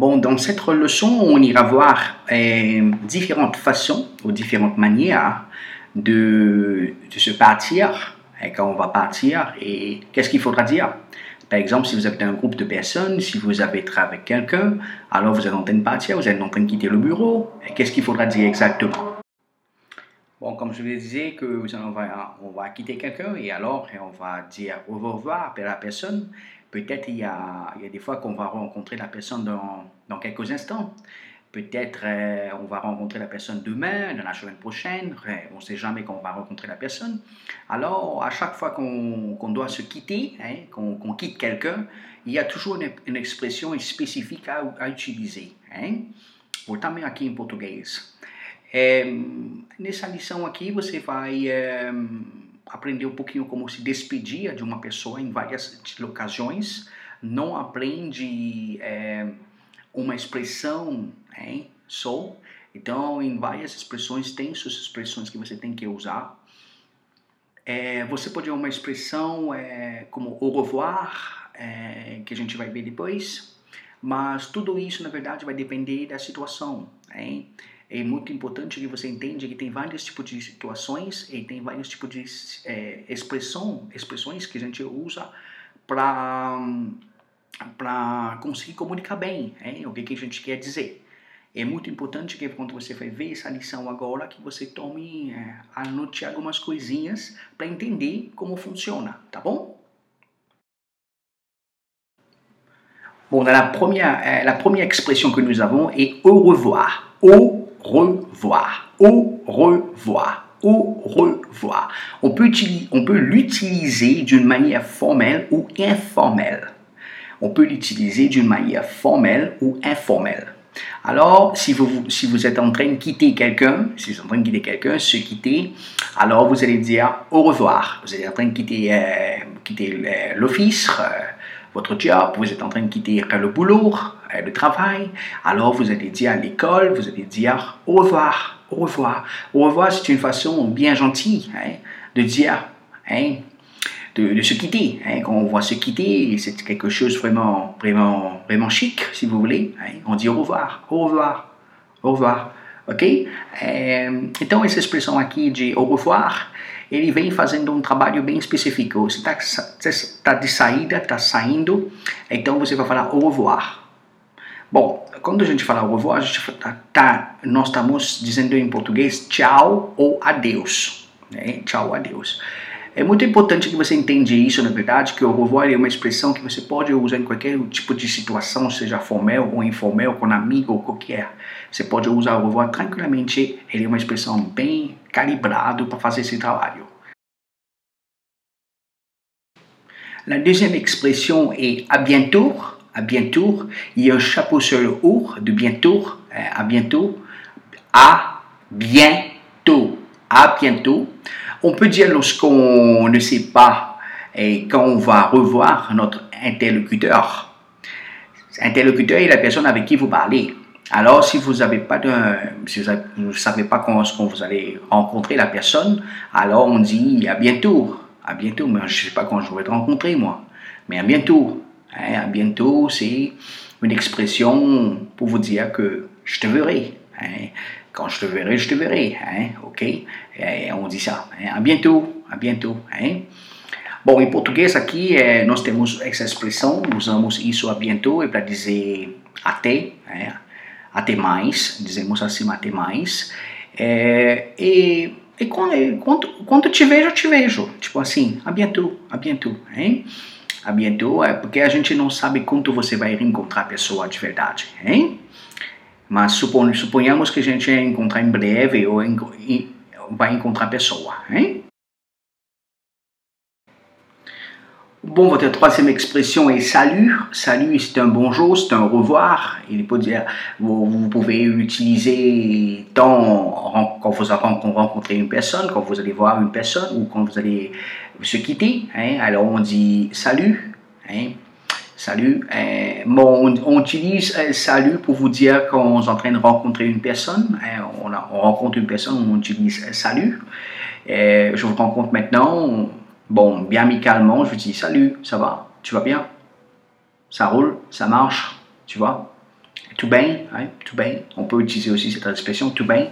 Bon, dans cette leçon, on ira voir euh, différentes façons ou différentes manières de, se partir et quand on va partir et qu'est-ce qu'il faudra dire. Par exemple, si vous avez un groupe de personnes, si vous avez travaillé avec quelqu'un, alors vous êtes en train de partir, vous êtes en train de quitter le bureau, qu'est-ce qu'il faudra dire exactement? Bon, comme je vous disais, que on va, on va quitter quelqu'un et alors on va dire au revoir à la personne. Peut-être il il y a des fois qu'on va rencontrer la personne dans, dans quelques instants. Peut-être euh, on va rencontrer la personne demain, dans la semaine prochaine. On ne sait jamais quand on va rencontrer la personne. Alors, à chaque fois qu'on doit se quitter, hein, qu'on quitte quelqu'un, il y a toujours une, expression spécifique à, à utiliser. Hein? Voltamos aqui em português. É, nessa lição aqui você vai é, aprender um pouquinho como se despedir de uma pessoa em várias ocasiões. Não aprende é, uma expressão, hein? Sou. Então, em várias expressões, tem suas expressões que você tem que usar. É, você pode uma expressão é, como au revoir, é, que a gente vai ver depois, mas tudo isso, na verdade, vai depender da situação. Hein? É muito importante que você entenda que tem vários tipos de situações e tem vários tipos de é, expressão, expressões que a gente usa para para conseguir comunicar bem hein, o que, que a gente quer dizer. É muito importante que quando você vai ver essa lição agora, que você tome, é, anote algumas coisinhas para entender como funciona, tá bom? La première, euh, la première expression que nous avons est au revoir. Au revoir. Au revoir. Au revoir. On peut, on peut l'utiliser d'une manière formelle ou informelle on peut l'utiliser d'une manière formelle ou informelle. Alors, si vous, si vous êtes en train de quitter quelqu'un, si vous êtes en train de quitter quelqu'un, se quitter, alors vous allez dire au revoir. Vous êtes en train de quitter, euh, quitter l'office, euh, votre job, vous êtes en train de quitter le boulot, euh, le travail. Alors, vous allez dire à l'école, vous allez dire au revoir, au revoir. Au revoir, c'est une façon bien gentille hein, de dire hein, de, se quitter. Hein. Quand on voit se quitter, c'est quelque chose vraiment, vraiment, vraiment chic, si vous voulez. Hein. On dit au revoir, au revoir, au revoir. Ok? Então, essa expressão aqui de au revoir, ele vem fazendo um trabalho bem específico. Você está tá de saída, está saindo, então você vai falar au revoir. Bom, quando a gente fala au revoir, a gente tá, tá, nós estamos dizendo em português tchau ou adeus. Né? Tchau, adeus. É muito importante que você entenda isso, na verdade, que o revoir é uma expressão que você pode usar em qualquer tipo de situação, seja formal ou informal, com amigo ou qualquer. Você pode usar o revoir tranquilamente, ele é uma expressão bem calibrada para fazer esse trabalho. La deuxième expression est à bientôt. À bientôt, il y a un chapeau sur le haut de bientôt. À bientôt. À bientôt. À bientôt. On peut dire lorsqu'on ne sait pas et quand on va revoir notre interlocuteur. Interlocuteur est la personne avec qui vous parlez. Alors, si vous n'avez pas de, si vous ne savez pas quand, vous allez rencontrer la personne, alors on dit à bientôt, à bientôt. Mais je ne sais pas quand je vais te rencontrer moi, mais à bientôt. Hein, à bientôt, c'est une expression pour vous dire que je te verrai. Hein. Quand je te verrai, je te verrai. Hein? OK? É, on dit ça. Hein? À bientôt. Bientôt. Hein? Bom, em português aqui é, nós temos essa expressão, usamos isso a bientôt é para dizer até, é, até mais, dizemos assim até mais. É, e e quando, quando, quando te vejo, eu te vejo. Tipo assim, a bientôt, a bientôt. Hein? A bientôt é porque a gente não sabe quanto você vai reencontrar a pessoa de verdade. Hein? Mas que a gente encontrar em breve ou em, vai. Hein? Bon, votre troisième expression est salut. Salut, c'est un bonjour, c'est un revoir. Il peut dire, vous, pouvez l'utiliser tant quand vous rencontrez une personne, quand vous allez voir une personne ou quand vous allez se quitter. Hein? Alors on dit salut. Hein? Salut. Euh, on, utilise euh, salut pour vous dire qu'on est en train de rencontrer une personne. Euh, on, rencontre une personne, on utilise salut. je vous rencontre maintenant. Bon, bien amicalement, je vous dis salut, ça va? Tu vas bien? Ça roule? Ça marche? Tu vois? Tout bien, hein, tout bien. On peut utiliser aussi cette expression, tout bien.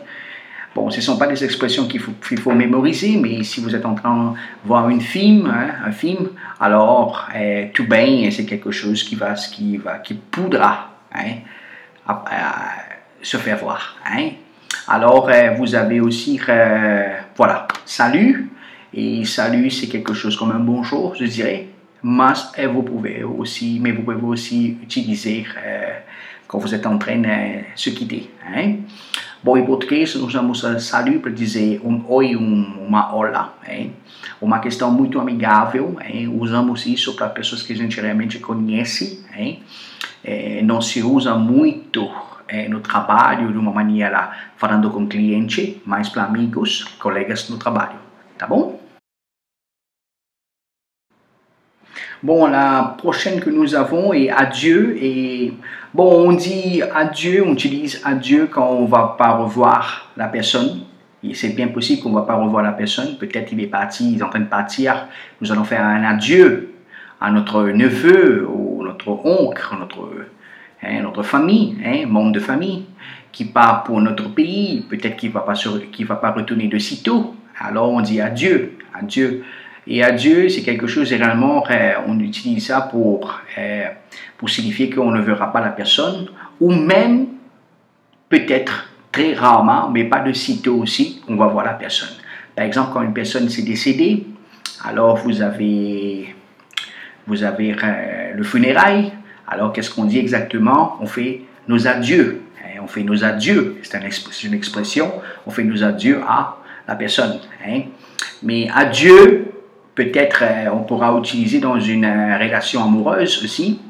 Bon, ce ne sont pas des expressions qu'il faut, faut, mémoriser, mais si vous êtes en train de voir un film, hein, un film, alors euh, tout bien, c'est quelque chose qui va, qui va, qui poudra hein, se faire voir. Hein. Alors, euh, vous avez aussi, euh, voilà, salut. Et salut, c'est quelque chose comme un bonjour, je dirais. Mais vous pouvez aussi, mais vous pouvez aussi utiliser quand vous êtes en train de se quitter. Hein? Bom, em português usamos salut para dizer um oi, um, uma olá, hein? uma questão muito amigável. Hein? Usamos isso para pessoas que a gente realmente conhece. Hein? É, não se usa muito é, no trabalho de uma maneira falando com cliente, mas para amigos, colegas no trabalho. Tá bom? Bon, la prochaine que nous avons est adieu. Et bon, on dit adieu, on utilise adieu quand on va pas revoir la personne. Et c'est bien possible qu'on ne va pas revoir la personne. Peut-être il est parti, il est en train de partir. Nous allons faire un adieu à notre neveu ou notre oncle, notre, hein, notre famille, hein, membre de famille, qui part pour notre pays. Peut-être qu'il ne va, pas va pas retourner de sitôt. Alors on dit adieu, adieu. Et adieu, c'est quelque chose, généralement, euh, on utilise ça pour, euh, pour signifier qu'on ne verra pas la personne, ou même, peut-être, très rarement, mais pas de sitôt aussi, on va voir la personne. Par exemple, quand une personne s'est décédée, alors vous avez, vous avez euh, le funérail, alors qu'est-ce qu'on dit exactement? On fait nos adieux. Hein, on fait nos adieux, c'est une expression, on fait nos adieux à la personne. Hein. Mais adieu, peut-être euh, on pourra utiliser dans une euh, relation amoureuse aussi,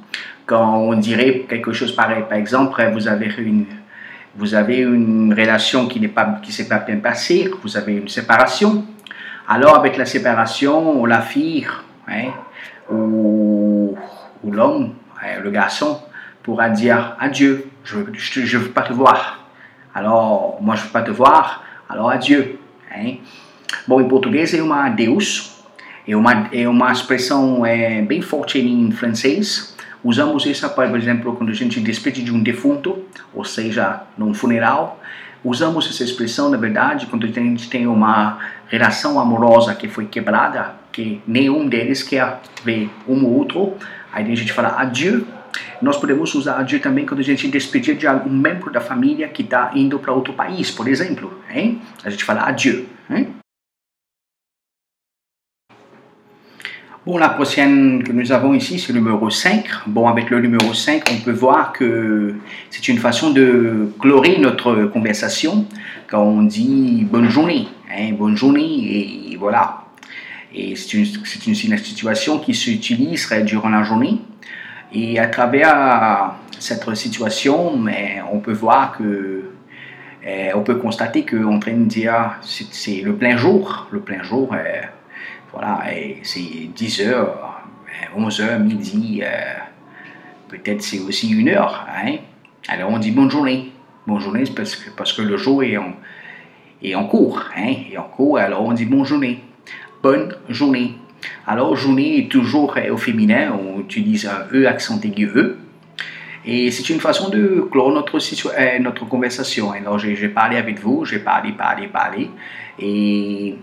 quand on dirait quelque chose pareil. Par exemple, vous avez une, vous avez une relation qui n'est pas, qui s'est pas bien passée, vous avez une séparation. Alors, avec la séparation, la fille hein, ou, l'homme, hein, le garçon, pourra dire adieu, je ne veux pas te voir. Alors, moi, je ne veux pas te voir, alors adieu. Hein. Bon, en portugais, c'est un adeus, é uma, é uma expressão é, bem forte em francês. Usamos essa, por exemplo, quando a gente despede de um defunto, ou seja, num funeral. Usamos essa expressão, na verdade, quando a gente tem uma relação amorosa que foi quebrada, que nenhum deles quer ver um ou outro. Aí a gente fala adieu. Nós podemos usar adieu também quando a gente despedir de algum membro da família que está indo para outro país, por exemplo. Hein? A gente fala adieu. Hein? La prochaine que nous avons ici, c'est le numéro 5. Bon, avec le numéro 5, on peut voir que c'est une façon de clorer notre conversation quand on dit bonne journée, hein, bonne journée, et voilà. Et c'est une, une, situation qui s'utilise durant la journée. Et à travers cette situation, on peut voir que, eh, on peut constater qu'on est en train de dire c'est le plein jour, le plein jour. Voilà, c'est 10 heures, 11 heures, midi, euh, peut-être c'est aussi une heure. Hein? Alors on dit bonne journée. Bonne journée, parce que, parce que le jour est en, est en cours. Hein? en cours, alors on dit bonne journée. Bonne journée. Alors, journée est toujours euh, au féminin, on utilise un E accent aigu E. Et c'est une façon de clore notre, euh, notre conversation. Alors, j'ai parlé avec vous, j'ai parlé, parlé, parlé. Et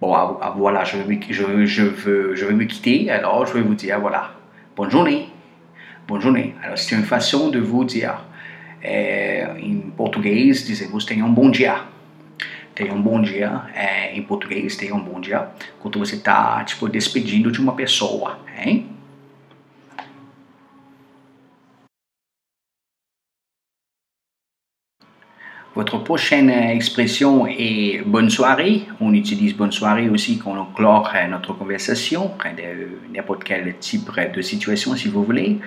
Bon, ah, ah, voilà, je veux, je, je, veux, je veux me quitter, alors je vais vous dire, voilà, bonne journée. Bonne journée. Alors, c'est une façon de vous dire, é, em português, dizemos tenha um bom dia. Tenha um bom dia. Em português, tenha um bom dia. Quando você está, tipo, despedindo de uma pessoa, hein? Votre prochaine expression est bonne soirée. On utilise bonne soirée aussi quand on clore notre conversation, n'importe quel type de situation si vous voulez.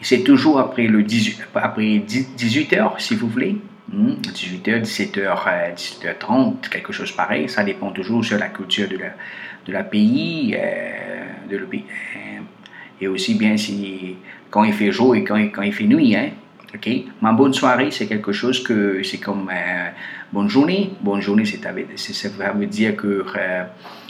C'est toujours après, le 18, après 18 heures si vous voulez. 18h, 17h, 17h30, quelque chose pareil. Ça dépend toujours sur la culture de la, de la pays, euh, de le et aussi bien si quand il fait jour et quand, quand il fait nuit. Hein. Ok, ma bonne soirée, c'est quelque chose que c'est comme euh, bonne journée. Bonne journée, c'est ça veut dire que euh,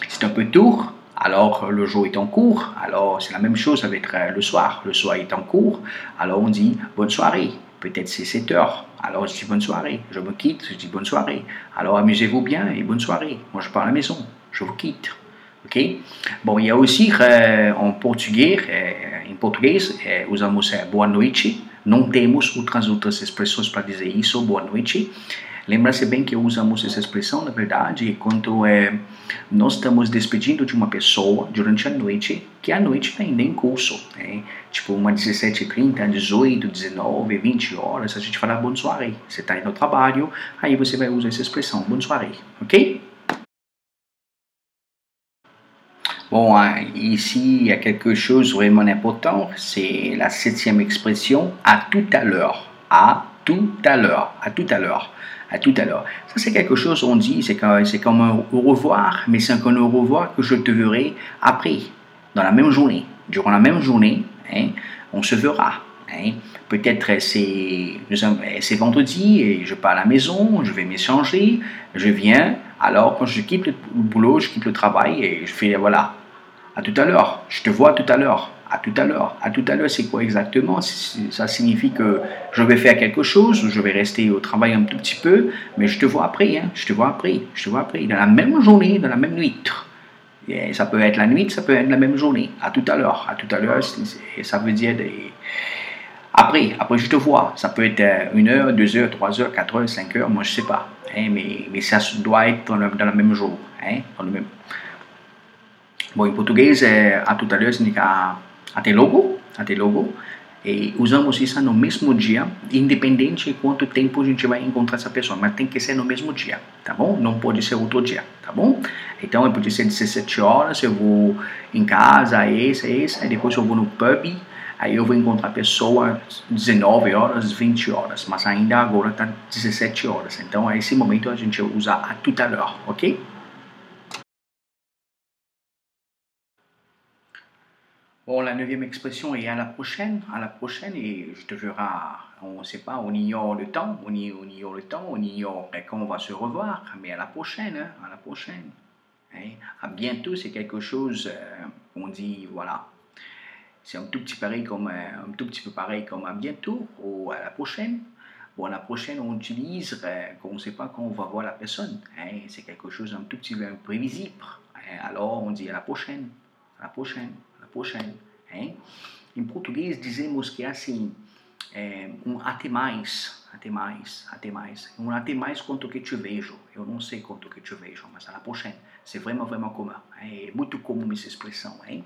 c'est un peu tôt. Alors le jour est en cours. Alors c'est la même chose avec euh, le soir. Le soir est en cours. Alors on dit bonne soirée. Peut-être c'est 7 heures. Alors je dis bonne soirée. Je me quitte, je dis bonne soirée. Alors amusez-vous bien et bonne soirée. Moi je pars à la maison. Je vous quitte. Ok? Bon, il y a aussi en portugais, em português, é, usamos boa noite. Não temos outras outras expressões para dizer isso, boa noite. Lembra-se bem que usamos essa expressão, na verdade, quando é, nós estamos despedindo de uma pessoa durante a noite, que a noite está ainda em curso. Né? Tipo, uma 17h30, 18, 19, 20 horas, a gente fala bonne soirée. Você está indo ao trabalho, aí você vai usar essa expressão, bonne soirée, ok? Bon, ici, il y a quelque chose vraiment important, c'est la septième expression, à tout à l'heure. À tout à l'heure. À tout à l'heure. À tout à l'heure. Ça, c'est quelque chose, on dit, c'est comme, un au revoir, mais c'est un au revoir que je te verrai après, dans la même journée. Durant la même journée, hein, on se verra. Hein. Peut-être c'est, c'est vendredi et je pars à la maison, je vais m'échanger, je viens. Alors, quand je quitte le boulot, je quitte le travail et je fais, voilà, à tout à l'heure, je te vois tout à l'heure, à tout à l'heure. À tout à l'heure, c'est quoi exactement? Ça signifie que je vais faire quelque chose, je vais rester au travail un tout petit peu, mais je te vois après, hein, je te vois après, je te vois après, dans la même journée, dans la même nuit. Et ça peut être la nuit, ça peut être la même journée. À tout à l'heure, à tout à l'heure, ça veut dire après, après je te vois. Ça peut être euh, une heure, deux heures, trois heures, quatre heures, cinq heures, moi je sais pas. Hein, mais, mais ça doit être dans le, dans le même jour, hein, dans le même. Bom, em português, é, a tutoria significa até logo, até logo. E usamos isso no mesmo dia, independente de quanto tempo a gente vai encontrar essa pessoa, mas tem que ser no mesmo dia, tá bom? Não pode ser outro dia, tá bom? Então, pode ser 17 horas, eu vou em casa, esse, esse, aí depois eu vou no pub, aí eu vou encontrar a pessoa 19 horas, 20 horas, mas ainda agora tá 17 horas. Então, a esse momento a gente usa a l'heure, ok? Bon, la neuvième expression est à la prochaine, à la prochaine, et je te verrai, on ne sait pas, on ignore le temps, on, ignore le temps, on ignore quand on va se revoir, mais à la prochaine, hein, à la prochaine. Hein. À bientôt, c'est quelque chose, euh, on dit, voilà, c'est un tout petit pareil comme, euh, un tout petit peu pareil comme à bientôt ou à la prochaine. Bon, à la prochaine, on utilise euh, on ne sait pas quand on va voir la personne. Hein. C'est quelque chose un tout petit peu imprévisible. Alors, on dit à la prochaine, à la prochaine prochaine. Hein? Em português dizemos que assim, é, um até mais, até mais, até mais. Um até mais quanto que te vejo. Eu não sei quanto que te vejo, mas à la prochaine. C'est vraiment, vraiment commun. É muito comum essa expressão, hein?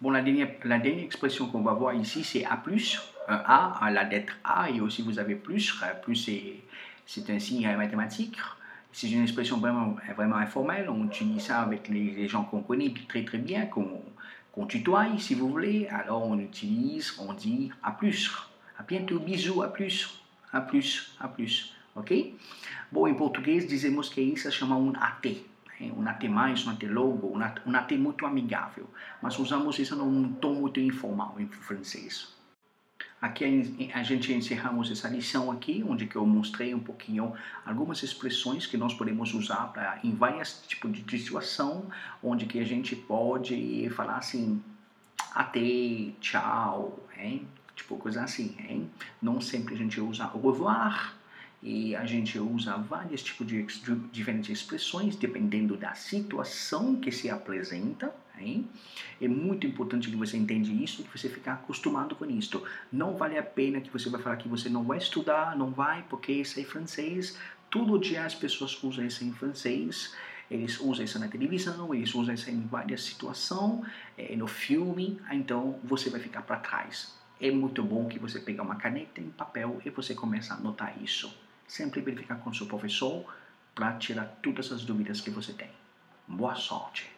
Bon, la dernière, la dernière expression qu'on va voir ici, c'est A+, un A, la lettre A, et aussi vous avez plus, plus c'est un signe mathématique. C'est une expression vraiment, vraiment informelle. On utilise ça avec les, gens qu'on connaît très très bien, qu'on tutoie si vous voulez. Alors on utilise, on dit à plus. À bientôt, bisous, à plus. À plus, à plus. Ok? Bon, em português dizemos que isso se chama um AT. Um AT mais, um AT logo, um AT, um AT muito amigável. Mas usamos isso num tom muito informal em francês. Aqui a gente encerramos essa lição aqui, onde que eu mostrei um pouquinho algumas expressões que nós podemos usar para em várias tipos de situação, onde que a gente pode falar assim, até, tchau, hein? tipo coisa assim, hein? Não sempre a gente usa au revoir, e a gente usa vários tipos de, de diferentes expressões dependendo da situação que se apresenta. É muito importante que você entenda isso, que você ficar acostumado com isso. Não vale a pena que você vai falar que você não vai estudar, não vai, porque isso é francês. Todo dia as pessoas usam isso em francês. Eles usam isso na televisão, eles usam isso em várias situações, é, no filme. Então você vai ficar para trás. É muito bom que você pegue uma caneta em papel e você comece a anotar isso sempre verificar com seu professor para tirar todas as dúvidas que você tem. Boa sorte!